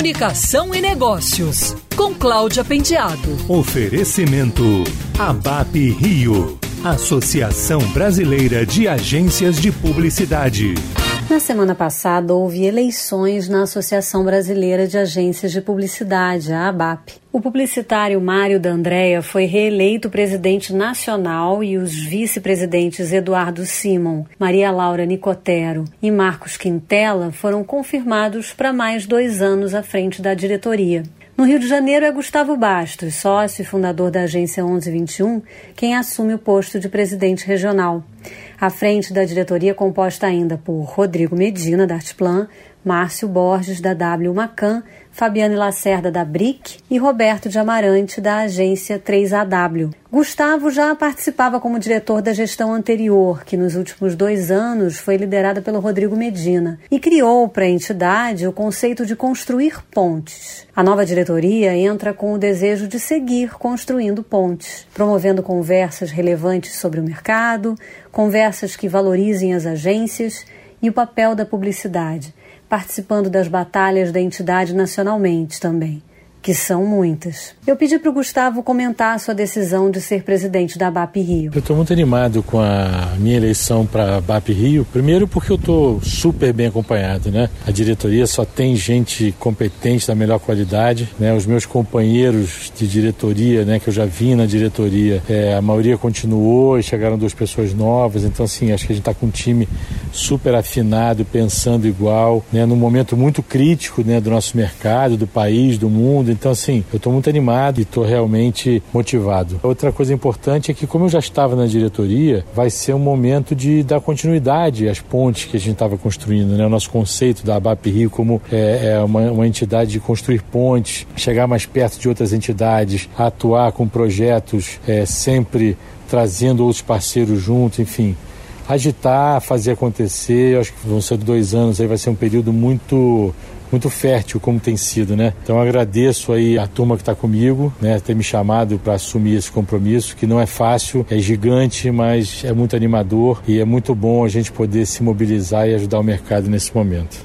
Comunicação e Negócios, com Cláudia Pendiado. Oferecimento ABAP Rio, Associação Brasileira de Agências de Publicidade. Na semana passada, houve eleições na Associação Brasileira de Agências de Publicidade, a ABAP. O publicitário Mário D'Andrea foi reeleito presidente nacional e os vice-presidentes Eduardo Simon, Maria Laura Nicotero e Marcos Quintela foram confirmados para mais dois anos à frente da diretoria. No Rio de Janeiro é Gustavo Bastos, sócio e fundador da agência 1121, quem assume o posto de presidente regional. À frente da diretoria composta ainda por Rodrigo Medina, da Artplan, Márcio Borges, da W Macan, Fabiane Lacerda, da BRIC e Roberto de Amarante, da agência 3AW. Gustavo já participava como diretor da gestão anterior, que nos últimos dois anos foi liderada pelo Rodrigo Medina, e criou para a entidade o conceito de construir pontes. A nova diretoria entra com o desejo de seguir construindo pontes, promovendo conversas relevantes sobre o mercado, conversas que valorizem as agências e o papel da publicidade participando das batalhas da entidade nacionalmente também que são muitas. Eu pedi para o Gustavo comentar a sua decisão de ser presidente da BAP Rio. Eu estou muito animado com a minha eleição para a BAP Rio. Primeiro porque eu estou super bem acompanhado, né? A diretoria só tem gente competente da melhor qualidade, né? Os meus companheiros de diretoria, né, que eu já vi na diretoria, é, a maioria continuou e chegaram duas pessoas novas. Então, assim, acho que a gente está com um time super afinado, pensando igual, né? Num momento muito crítico, né, do nosso mercado, do país, do mundo então, assim, eu estou muito animado e estou realmente motivado. Outra coisa importante é que, como eu já estava na diretoria, vai ser um momento de dar continuidade às pontes que a gente estava construindo, né? O nosso conceito da ABAP Rio como é, é uma, uma entidade de construir pontes, chegar mais perto de outras entidades, atuar com projetos é, sempre trazendo outros parceiros junto, enfim agitar, fazer acontecer. Eu acho que vão ser dois anos aí, vai ser um período muito muito fértil como tem sido, né? Então agradeço aí a turma que está comigo, né, ter me chamado para assumir esse compromisso, que não é fácil, é gigante, mas é muito animador e é muito bom a gente poder se mobilizar e ajudar o mercado nesse momento.